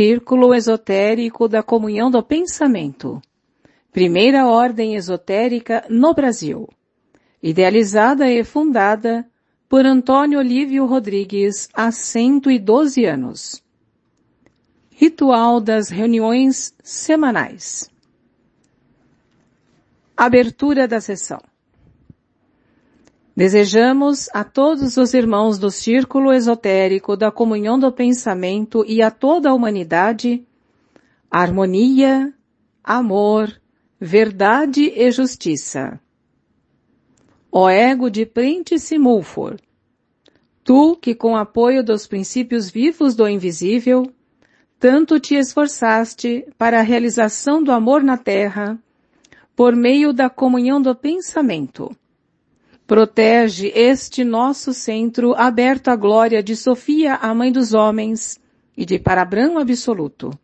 Círculo Esotérico da Comunhão do Pensamento. Primeira ordem esotérica no Brasil. Idealizada e fundada por Antônio Olívio Rodrigues há 112 anos. Ritual das reuniões semanais. Abertura da sessão. Desejamos a todos os irmãos do Círculo Esotérico da Comunhão do Pensamento e a toda a humanidade harmonia, amor, verdade e justiça. Ó ego de Prentice Mulford, tu que com apoio dos princípios vivos do invisível, tanto te esforçaste para a realização do amor na terra, por meio da comunhão do pensamento, Protege este nosso centro aberto à glória de Sofia, a Mãe dos Homens, e de Parabrão Absoluto.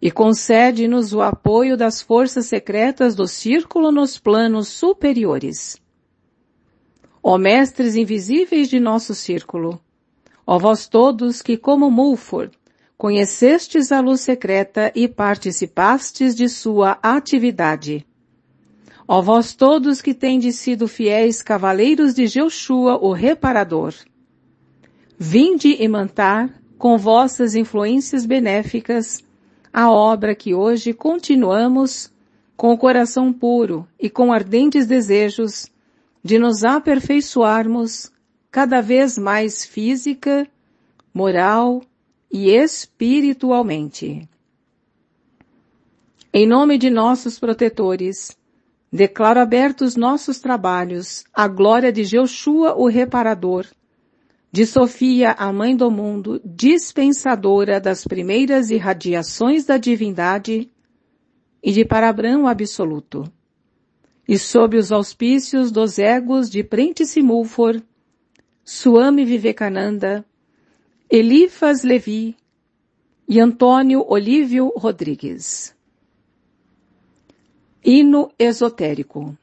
E concede-nos o apoio das forças secretas do Círculo nos planos superiores. Ó Mestres invisíveis de nosso Círculo, ó vós todos que, como Mulford, conhecestes a luz secreta e participastes de sua atividade, Ó vós todos que tendes sido fiéis cavaleiros de Jeushua, o reparador. Vinde imantar, com vossas influências benéficas, a obra que hoje continuamos, com o coração puro e com ardentes desejos, de nos aperfeiçoarmos cada vez mais física, moral e espiritualmente. Em nome de nossos protetores, Declaro abertos nossos trabalhos à glória de Jeushua, o reparador, de Sofia, a mãe do mundo, dispensadora das primeiras irradiações da divindade, e de Parabrão absoluto. E sob os auspícios dos egos de Prentice Mulford, Suame Vivekananda, Elifas Levi e Antônio Olívio Rodrigues. Hino esotérico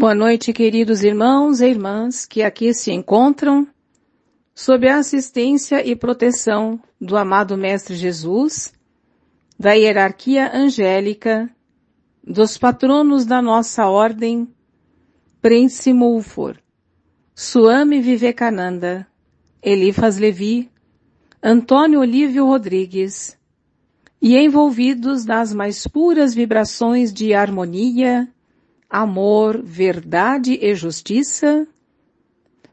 Boa noite, queridos irmãos e irmãs que aqui se encontram, sob a assistência e proteção do amado Mestre Jesus, da hierarquia angélica, dos patronos da nossa ordem, Prince Mulfor, Suame Vivekananda, Elifas Levi, Antônio Olívio Rodrigues, e envolvidos nas mais puras vibrações de harmonia, amor, verdade e justiça,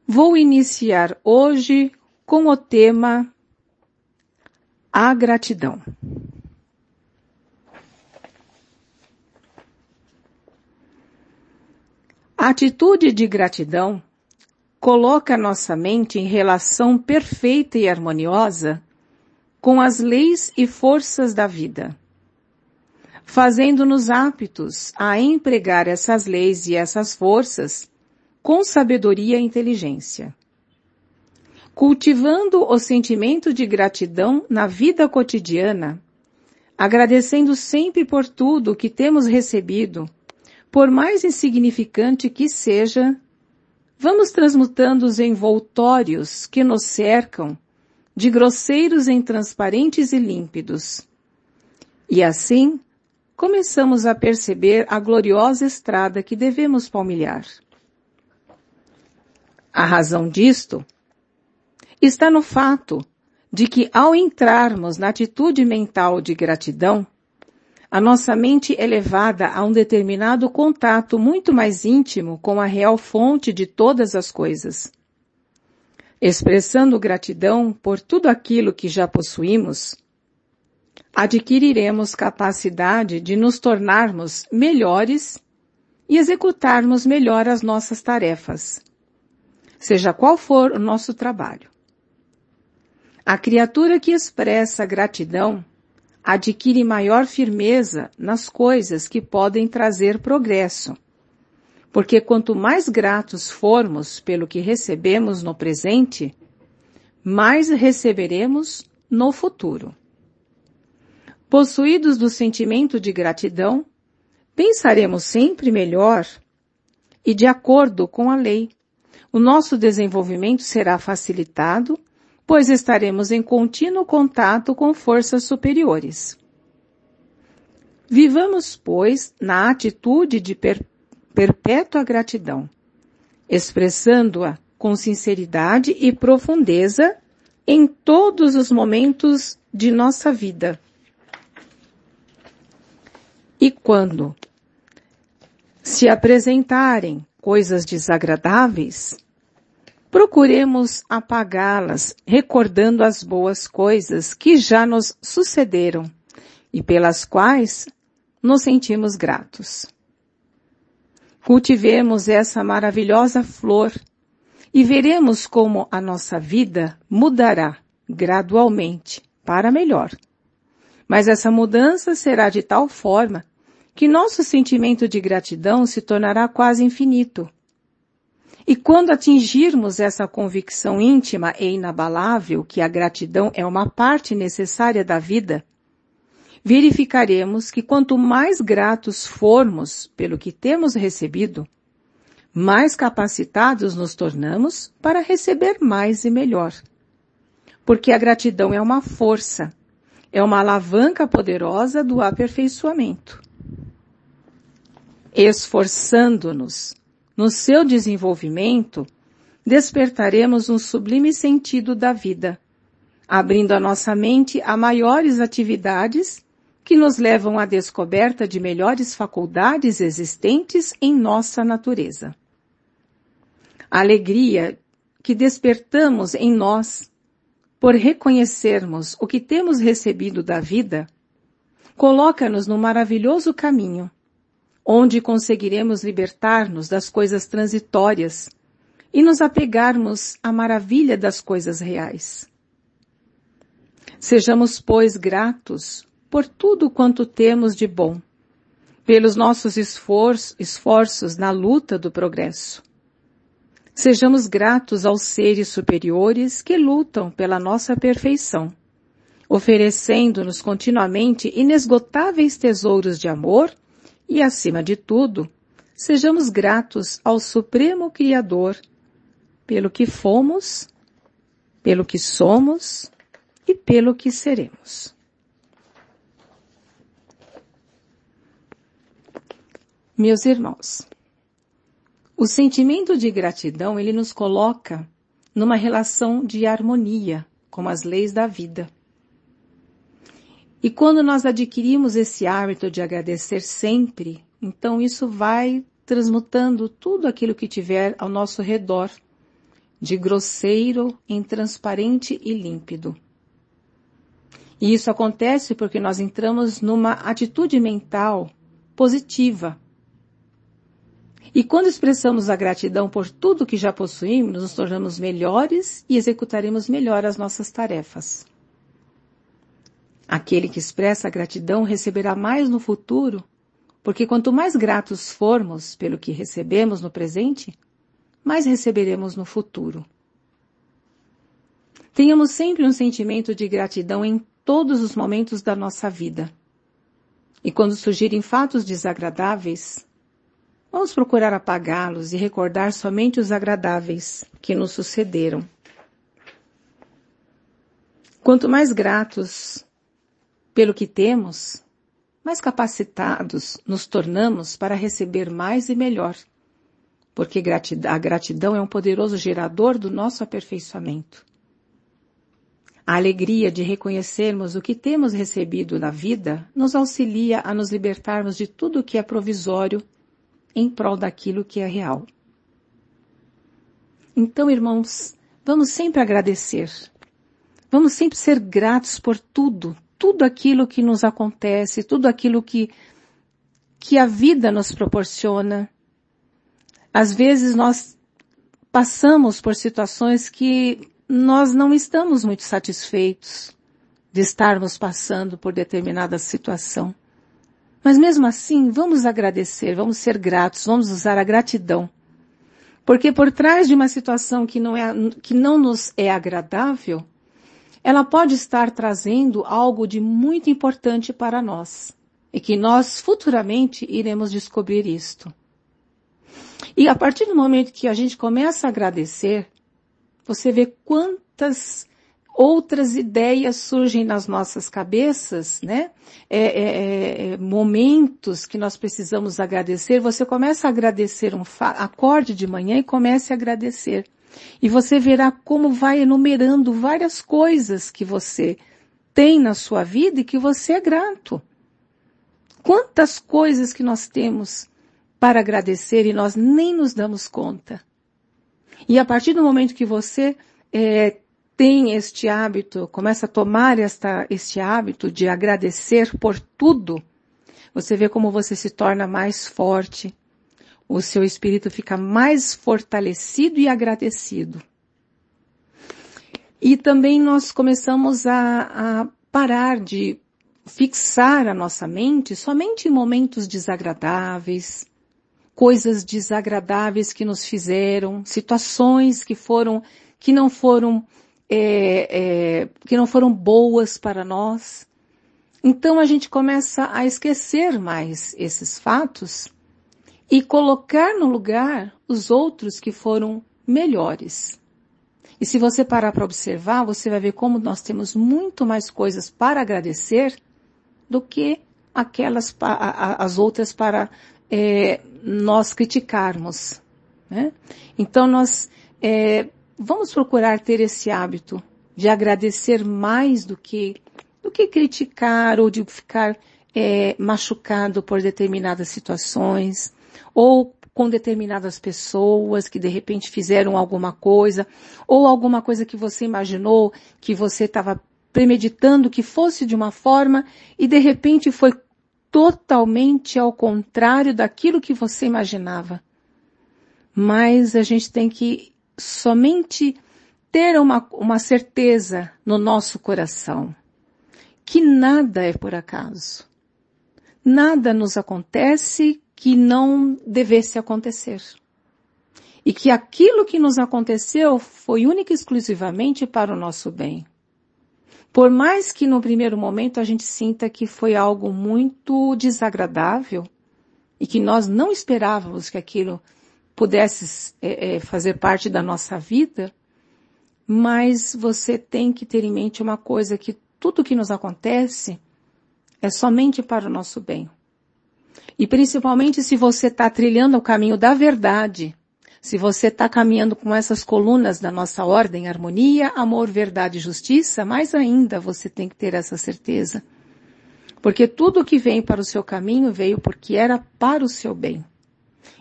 vou iniciar hoje com o tema A Gratidão. A atitude de gratidão coloca nossa mente em relação perfeita e harmoniosa com as leis e forças da vida fazendo-nos aptos a empregar essas leis e essas forças com sabedoria e inteligência. Cultivando o sentimento de gratidão na vida cotidiana, agradecendo sempre por tudo que temos recebido, por mais insignificante que seja, vamos transmutando os envoltórios que nos cercam de grosseiros em transparentes e límpidos. E assim, começamos a perceber a gloriosa estrada que devemos palmilhar. A razão disto está no fato de que ao entrarmos na atitude mental de gratidão, a nossa mente é levada a um determinado contato muito mais íntimo com a real fonte de todas as coisas. Expressando gratidão por tudo aquilo que já possuímos, adquiriremos capacidade de nos tornarmos melhores e executarmos melhor as nossas tarefas, seja qual for o nosso trabalho. A criatura que expressa gratidão adquire maior firmeza nas coisas que podem trazer progresso, porque quanto mais gratos formos pelo que recebemos no presente, mais receberemos no futuro. Possuídos do sentimento de gratidão, pensaremos sempre melhor e de acordo com a lei. O nosso desenvolvimento será facilitado, pois estaremos em contínuo contato com forças superiores. Vivamos, pois, na atitude de per perpétua gratidão, expressando-a com sinceridade e profundeza em todos os momentos de nossa vida e quando se apresentarem coisas desagradáveis, procuremos apagá-las, recordando as boas coisas que já nos sucederam e pelas quais nos sentimos gratos. Cultivemos essa maravilhosa flor e veremos como a nossa vida mudará gradualmente para melhor. Mas essa mudança será de tal forma que nosso sentimento de gratidão se tornará quase infinito. E quando atingirmos essa convicção íntima e inabalável que a gratidão é uma parte necessária da vida, verificaremos que quanto mais gratos formos pelo que temos recebido, mais capacitados nos tornamos para receber mais e melhor. Porque a gratidão é uma força, é uma alavanca poderosa do aperfeiçoamento. Esforçando-nos no seu desenvolvimento, despertaremos um sublime sentido da vida, abrindo a nossa mente a maiores atividades que nos levam à descoberta de melhores faculdades existentes em nossa natureza. A alegria que despertamos em nós por reconhecermos o que temos recebido da vida, coloca-nos no maravilhoso caminho, onde conseguiremos libertar-nos das coisas transitórias e nos apegarmos à maravilha das coisas reais. Sejamos, pois, gratos por tudo quanto temos de bom, pelos nossos esforços, esforços na luta do progresso, Sejamos gratos aos seres superiores que lutam pela nossa perfeição, oferecendo-nos continuamente inesgotáveis tesouros de amor e, acima de tudo, sejamos gratos ao Supremo Criador pelo que fomos, pelo que somos e pelo que seremos. Meus irmãos, o sentimento de gratidão, ele nos coloca numa relação de harmonia com as leis da vida. E quando nós adquirimos esse hábito de agradecer sempre, então isso vai transmutando tudo aquilo que tiver ao nosso redor, de grosseiro em transparente e límpido. E isso acontece porque nós entramos numa atitude mental positiva. E quando expressamos a gratidão por tudo que já possuímos, nos tornamos melhores e executaremos melhor as nossas tarefas. Aquele que expressa a gratidão receberá mais no futuro, porque quanto mais gratos formos pelo que recebemos no presente, mais receberemos no futuro. Tenhamos sempre um sentimento de gratidão em todos os momentos da nossa vida. E quando surgirem fatos desagradáveis, vamos procurar apagá-los e recordar somente os agradáveis que nos sucederam. Quanto mais gratos pelo que temos, mais capacitados nos tornamos para receber mais e melhor, porque a gratidão é um poderoso gerador do nosso aperfeiçoamento. A alegria de reconhecermos o que temos recebido na vida nos auxilia a nos libertarmos de tudo o que é provisório em prol daquilo que é real. Então, irmãos, vamos sempre agradecer. Vamos sempre ser gratos por tudo, tudo aquilo que nos acontece, tudo aquilo que, que a vida nos proporciona. Às vezes nós passamos por situações que nós não estamos muito satisfeitos de estarmos passando por determinada situação. Mas mesmo assim, vamos agradecer, vamos ser gratos, vamos usar a gratidão. Porque por trás de uma situação que não, é, que não nos é agradável, ela pode estar trazendo algo de muito importante para nós. E que nós futuramente iremos descobrir isto. E a partir do momento que a gente começa a agradecer, você vê quantas outras ideias surgem nas nossas cabeças, né? É, é, é, é momentos que nós precisamos agradecer. Você começa a agradecer um acorde de manhã e comece a agradecer. E você verá como vai enumerando várias coisas que você tem na sua vida e que você é grato. Quantas coisas que nós temos para agradecer e nós nem nos damos conta. E a partir do momento que você é, tem este hábito, começa a tomar esta, este hábito de agradecer por tudo, você vê como você se torna mais forte, o seu espírito fica mais fortalecido e agradecido. E também nós começamos a, a parar de fixar a nossa mente somente em momentos desagradáveis, coisas desagradáveis que nos fizeram, situações que foram, que não foram, é, é, que não foram boas para nós. Então a gente começa a esquecer mais esses fatos e colocar no lugar os outros que foram melhores. E se você parar para observar, você vai ver como nós temos muito mais coisas para agradecer do que aquelas, as outras para é, nós criticarmos. Né? Então nós é, vamos procurar ter esse hábito de agradecer mais do que do que criticar ou de ficar é, machucado por determinadas situações ou com determinadas pessoas que de repente fizeram alguma coisa ou alguma coisa que você imaginou que você estava premeditando que fosse de uma forma e de repente foi totalmente ao contrário daquilo que você imaginava. Mas a gente tem que somente ter uma, uma certeza no nosso coração que nada é por acaso. Nada nos acontece que não devesse acontecer. E que aquilo que nos aconteceu foi única e exclusivamente para o nosso bem. Por mais que no primeiro momento a gente sinta que foi algo muito desagradável, e que nós não esperávamos que aquilo pudesse é, é, fazer parte da nossa vida, mas você tem que ter em mente uma coisa que tudo que nos acontece é somente para o nosso bem. E principalmente se você está trilhando o caminho da verdade, se você está caminhando com essas colunas da nossa ordem, harmonia, amor, verdade e justiça, mais ainda você tem que ter essa certeza. Porque tudo que vem para o seu caminho veio porque era para o seu bem.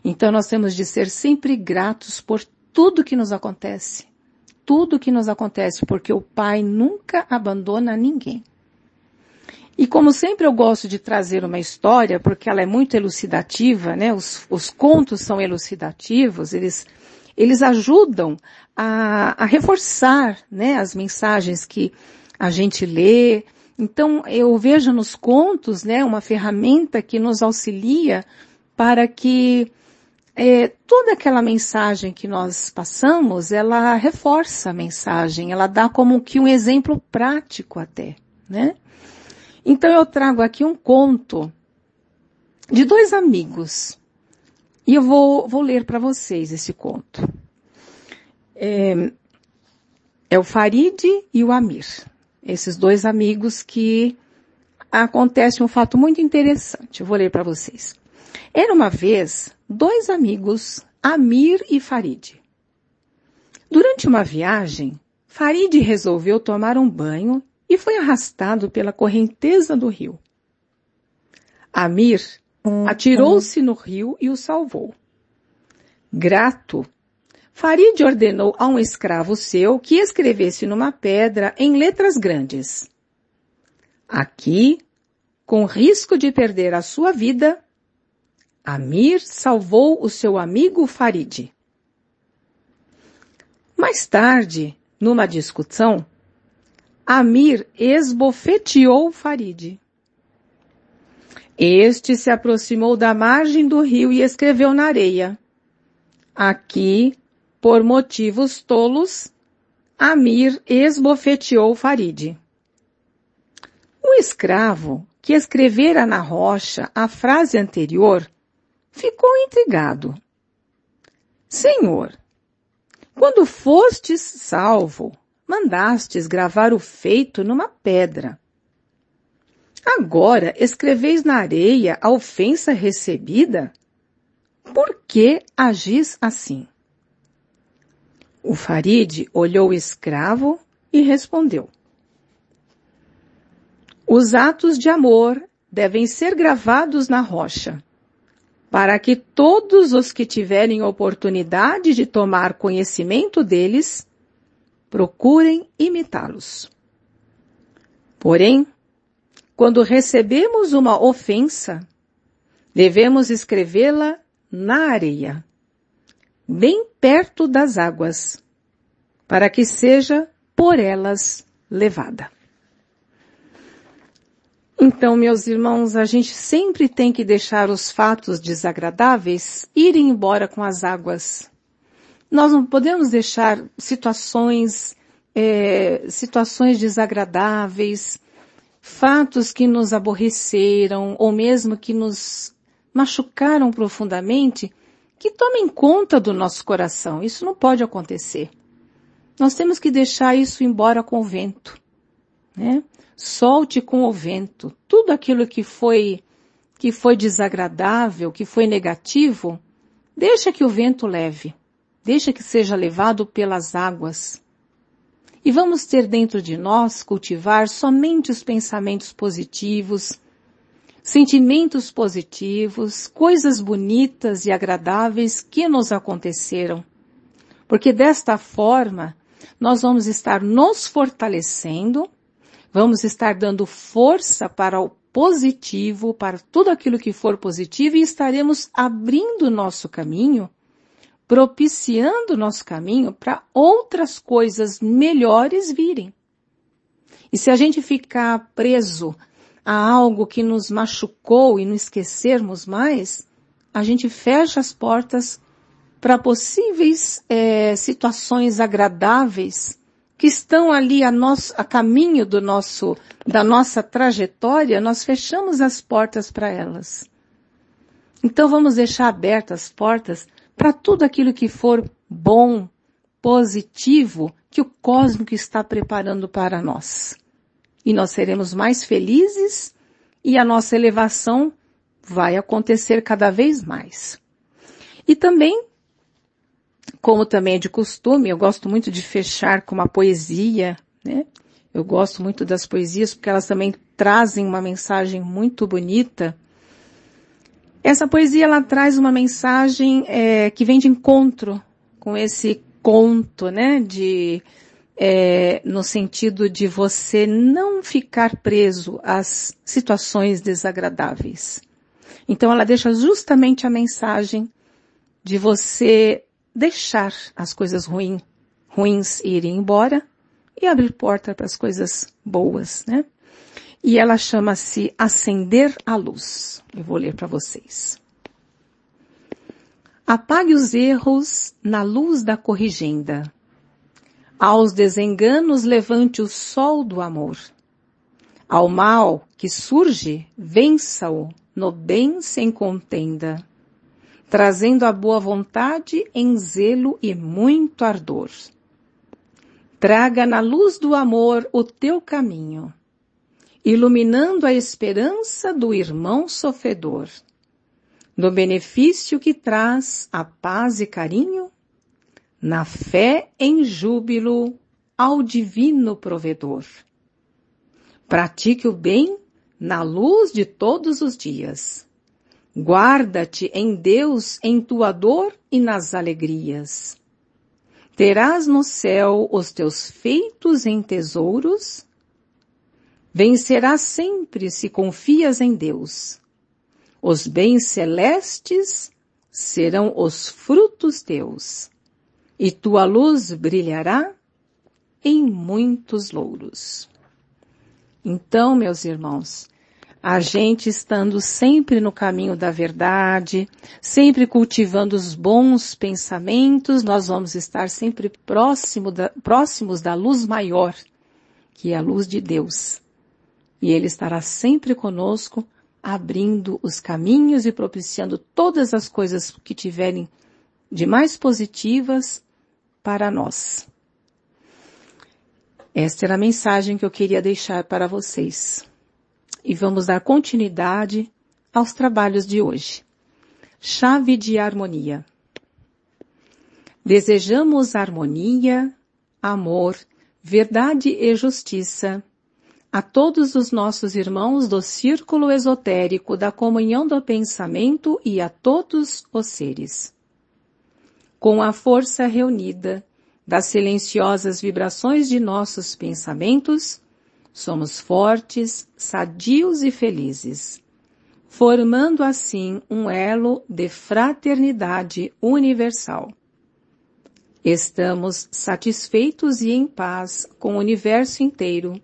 Então nós temos de ser sempre gratos por tudo que nos acontece. Tudo que nos acontece, porque o Pai nunca abandona ninguém. E como sempre eu gosto de trazer uma história, porque ela é muito elucidativa, né? Os, os contos são elucidativos, eles, eles ajudam a, a reforçar, né? As mensagens que a gente lê. Então eu vejo nos contos, né? Uma ferramenta que nos auxilia para que é, toda aquela mensagem que nós passamos, ela reforça a mensagem, ela dá como que um exemplo prático até, né? Então eu trago aqui um conto de dois amigos. E eu vou, vou ler para vocês esse conto. É, é o Farid e o Amir. Esses dois amigos que acontece um fato muito interessante. Eu vou ler para vocês. Era uma vez dois amigos, Amir e Farid. Durante uma viagem, Farid resolveu tomar um banho e foi arrastado pela correnteza do rio. Amir atirou-se no rio e o salvou. Grato, Farid ordenou a um escravo seu que escrevesse numa pedra em letras grandes. Aqui, com risco de perder a sua vida, Amir salvou o seu amigo Farid. Mais tarde, numa discussão, Amir esbofeteou Farid. Este se aproximou da margem do rio e escreveu na areia. Aqui, por motivos tolos, Amir esbofeteou Farid. O escravo, que escrevera na rocha a frase anterior, ficou intrigado. Senhor, quando fostes salvo, mandastes gravar o feito numa pedra. Agora escreveis na areia a ofensa recebida? Por que agis assim? O Farid olhou o escravo e respondeu. Os atos de amor devem ser gravados na rocha, para que todos os que tiverem oportunidade de tomar conhecimento deles procurem imitá-los. Porém, quando recebemos uma ofensa, devemos escrevê-la na areia, bem perto das águas, para que seja por elas levada. Então, meus irmãos, a gente sempre tem que deixar os fatos desagradáveis irem embora com as águas. Nós não podemos deixar situações, é, situações desagradáveis, fatos que nos aborreceram ou mesmo que nos machucaram profundamente, que tomem conta do nosso coração. Isso não pode acontecer. Nós temos que deixar isso embora com o vento, né? Solte com o vento. Tudo aquilo que foi, que foi desagradável, que foi negativo, deixa que o vento leve. Deixa que seja levado pelas águas. E vamos ter dentro de nós cultivar somente os pensamentos positivos, sentimentos positivos, coisas bonitas e agradáveis que nos aconteceram. Porque desta forma, nós vamos estar nos fortalecendo, vamos estar dando força para o positivo, para tudo aquilo que for positivo e estaremos abrindo nosso caminho propiciando nosso caminho para outras coisas melhores virem. E se a gente ficar preso a algo que nos machucou e não esquecermos mais, a gente fecha as portas para possíveis é, situações agradáveis que estão ali a, nosso, a caminho do nosso, da nossa trajetória, nós fechamos as portas para elas. Então vamos deixar abertas as portas para tudo aquilo que for bom, positivo, que o cósmico está preparando para nós. E nós seremos mais felizes e a nossa elevação vai acontecer cada vez mais. E também, como também é de costume, eu gosto muito de fechar com uma poesia, né? Eu gosto muito das poesias porque elas também trazem uma mensagem muito bonita essa poesia ela traz uma mensagem é, que vem de encontro com esse conto, né? De é, no sentido de você não ficar preso às situações desagradáveis. Então ela deixa justamente a mensagem de você deixar as coisas ruins, ruins irem embora e abrir porta para as coisas boas, né? e ela chama-se Acender a Luz. Eu vou ler para vocês. Apague os erros na luz da corrigenda. Aos desenganos levante o sol do amor. Ao mal que surge, vença-o no bem sem contenda, trazendo a boa vontade em zelo e muito ardor. Traga na luz do amor o teu caminho iluminando a esperança do irmão sofredor, no benefício que traz a paz e carinho, na fé em júbilo ao divino provedor. Pratique o bem na luz de todos os dias. Guarda-te em Deus em tua dor e nas alegrias. Terás no céu os teus feitos em tesouros Vencerás sempre se confias em Deus. Os bens celestes serão os frutos teus, e tua luz brilhará em muitos louros. Então, meus irmãos, a gente estando sempre no caminho da verdade, sempre cultivando os bons pensamentos, nós vamos estar sempre próximo da, próximos da luz maior, que é a luz de Deus e Ele estará sempre conosco, abrindo os caminhos e propiciando todas as coisas que tiverem de mais positivas para nós. Esta era a mensagem que eu queria deixar para vocês. E vamos dar continuidade aos trabalhos de hoje. Chave de harmonia. Desejamos harmonia, amor, verdade e justiça a todos os nossos irmãos do círculo esotérico da comunhão do pensamento e a todos os seres. Com a força reunida das silenciosas vibrações de nossos pensamentos, somos fortes, sadios e felizes, formando assim um elo de fraternidade universal. Estamos satisfeitos e em paz com o universo inteiro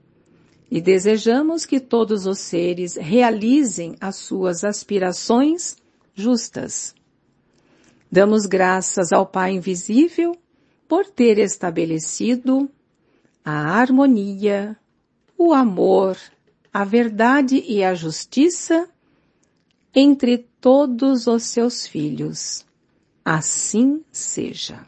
e desejamos que todos os seres realizem as suas aspirações justas. Damos graças ao Pai Invisível por ter estabelecido a harmonia, o amor, a verdade e a justiça entre todos os seus filhos. Assim seja.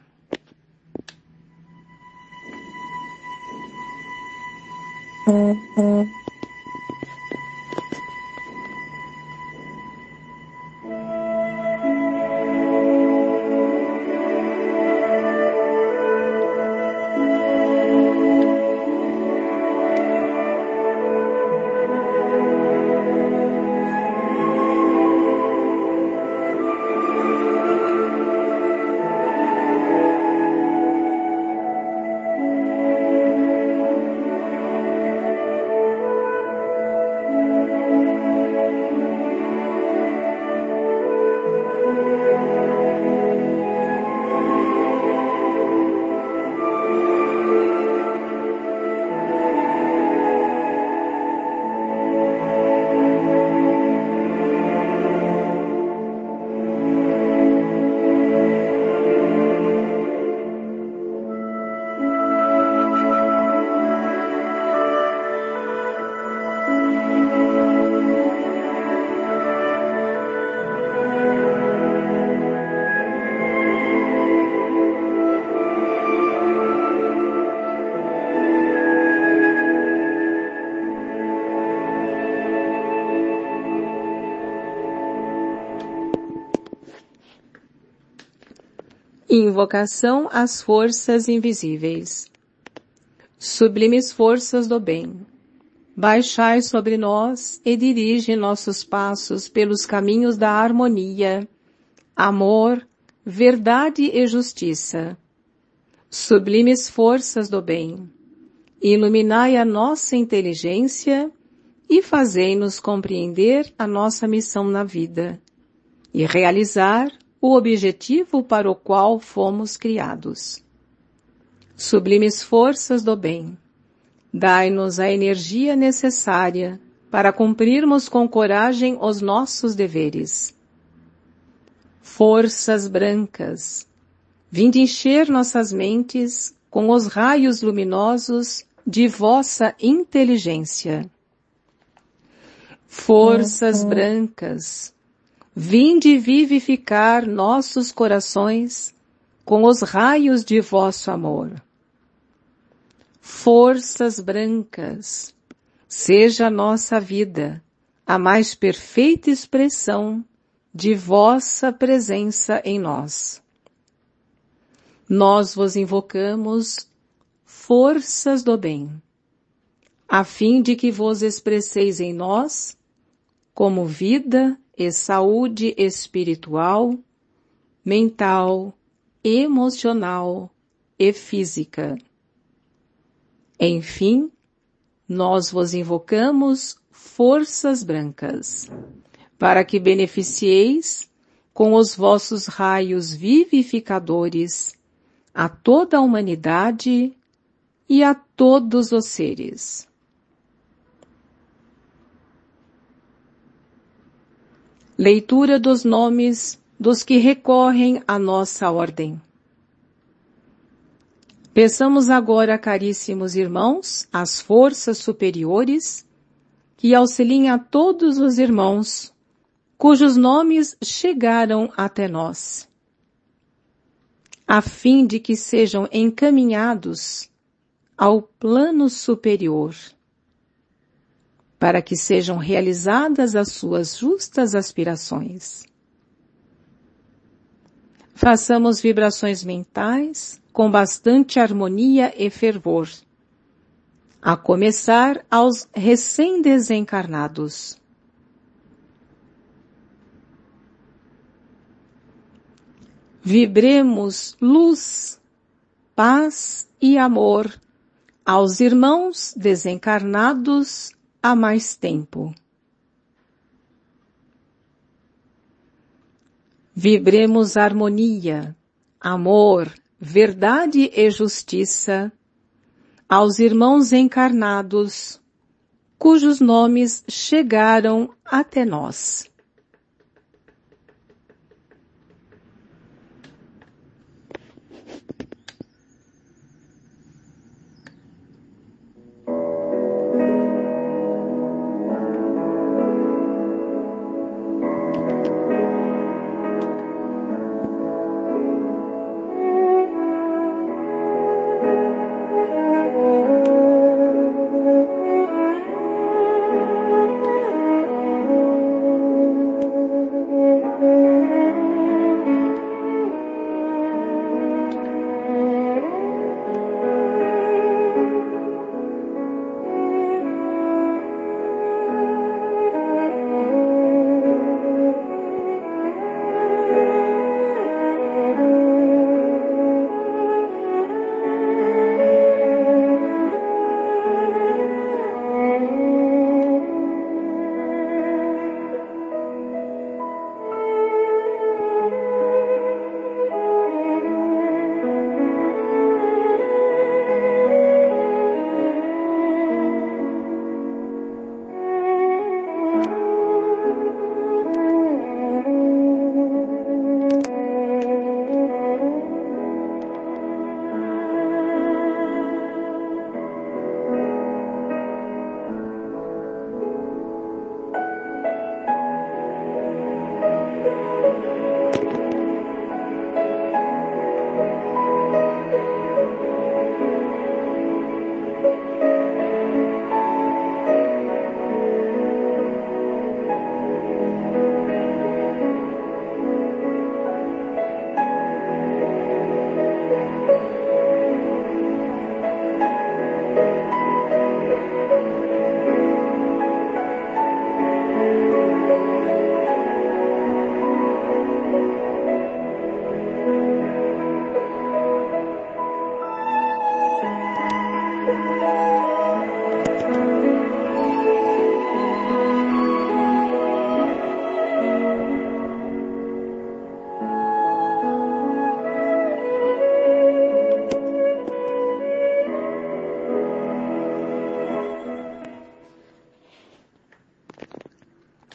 Invocação às forças invisíveis. Sublimes forças do bem. Baixai sobre nós e dirige nossos passos pelos caminhos da harmonia, amor, verdade e justiça. Sublimes forças do bem. Iluminai a nossa inteligência e fazei-nos compreender a nossa missão na vida e realizar o objetivo para o qual fomos criados. Sublimes forças do bem, dai-nos a energia necessária para cumprirmos com coragem os nossos deveres. Forças brancas, vinde encher nossas mentes com os raios luminosos de vossa inteligência. Forças uhum. brancas, Vinde vivificar nossos corações com os raios de vosso amor. Forças brancas, seja nossa vida a mais perfeita expressão de vossa presença em nós. Nós vos invocamos, forças do bem, a fim de que vos expresseis em nós como vida e saúde espiritual, mental, emocional e física. Enfim, nós vos invocamos forças brancas, para que beneficieis com os vossos raios vivificadores a toda a humanidade e a todos os seres. Leitura dos nomes dos que recorrem à nossa ordem. Peçamos agora, caríssimos irmãos, as forças superiores que auxiliem a todos os irmãos cujos nomes chegaram até nós, a fim de que sejam encaminhados ao plano superior para que sejam realizadas as suas justas aspirações. Façamos vibrações mentais com bastante harmonia e fervor, a começar aos recém-desencarnados. Vibremos luz, paz e amor aos irmãos desencarnados há mais tempo. Vibremos harmonia, amor, verdade e justiça aos irmãos encarnados, cujos nomes chegaram até nós.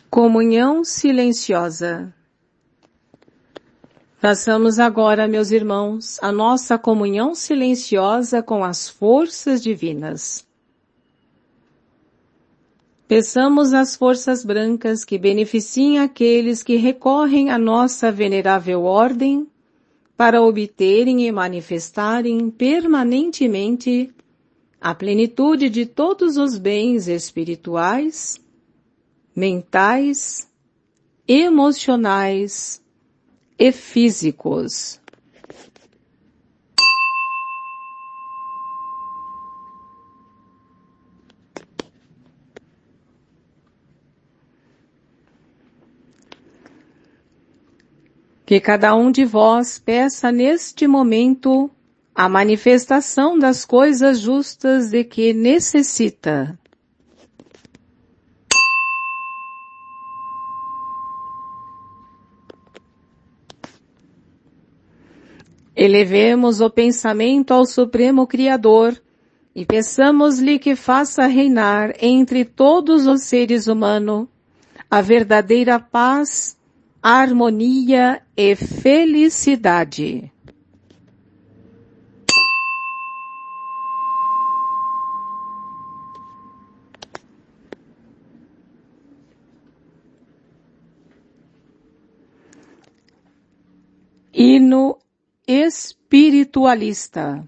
Comunhão silenciosa. Façamos agora, meus irmãos, a nossa comunhão silenciosa com as forças divinas. Peçamos às forças brancas que beneficiem aqueles que recorrem à nossa venerável ordem para obterem e manifestarem permanentemente a plenitude de todos os bens espirituais, mentais, emocionais e físicos. Que cada um de vós peça neste momento a manifestação das coisas justas de que necessita. Elevemos o pensamento ao Supremo Criador e peçamos-lhe que faça reinar entre todos os seres humanos a verdadeira paz, harmonia e felicidade. Hino espiritualista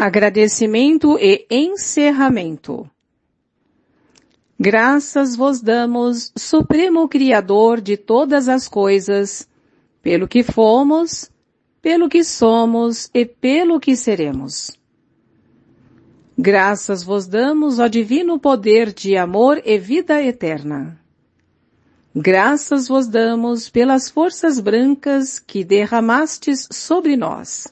Agradecimento e encerramento. Graças vos damos, Supremo Criador de todas as coisas, pelo que fomos, pelo que somos e pelo que seremos. Graças vos damos, ó divino poder de amor e vida eterna. Graças vos damos pelas forças brancas que derramastes sobre nós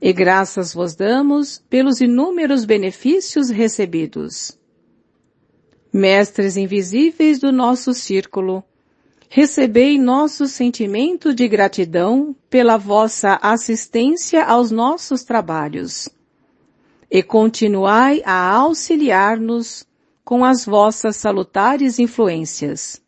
e graças vos damos pelos inúmeros benefícios recebidos. Mestres invisíveis do nosso círculo, recebei nosso sentimento de gratidão pela vossa assistência aos nossos trabalhos e continuai a auxiliar-nos com as vossas salutares influências.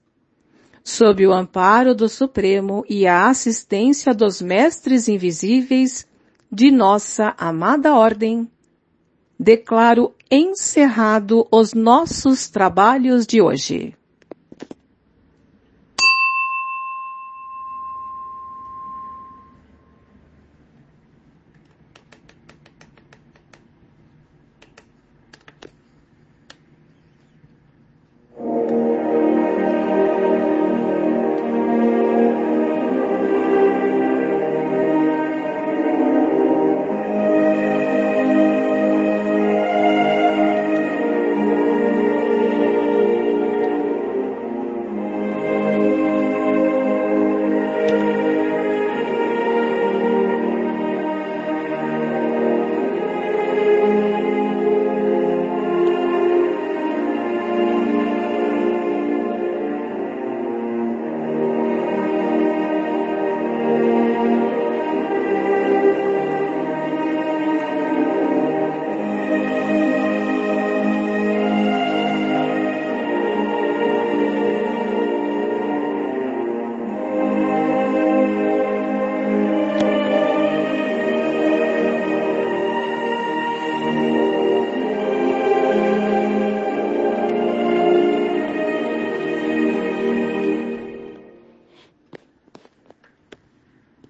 Sob o amparo do Supremo e a assistência dos mestres invisíveis, de nossa amada ordem, declaro encerrado os nossos trabalhos de hoje.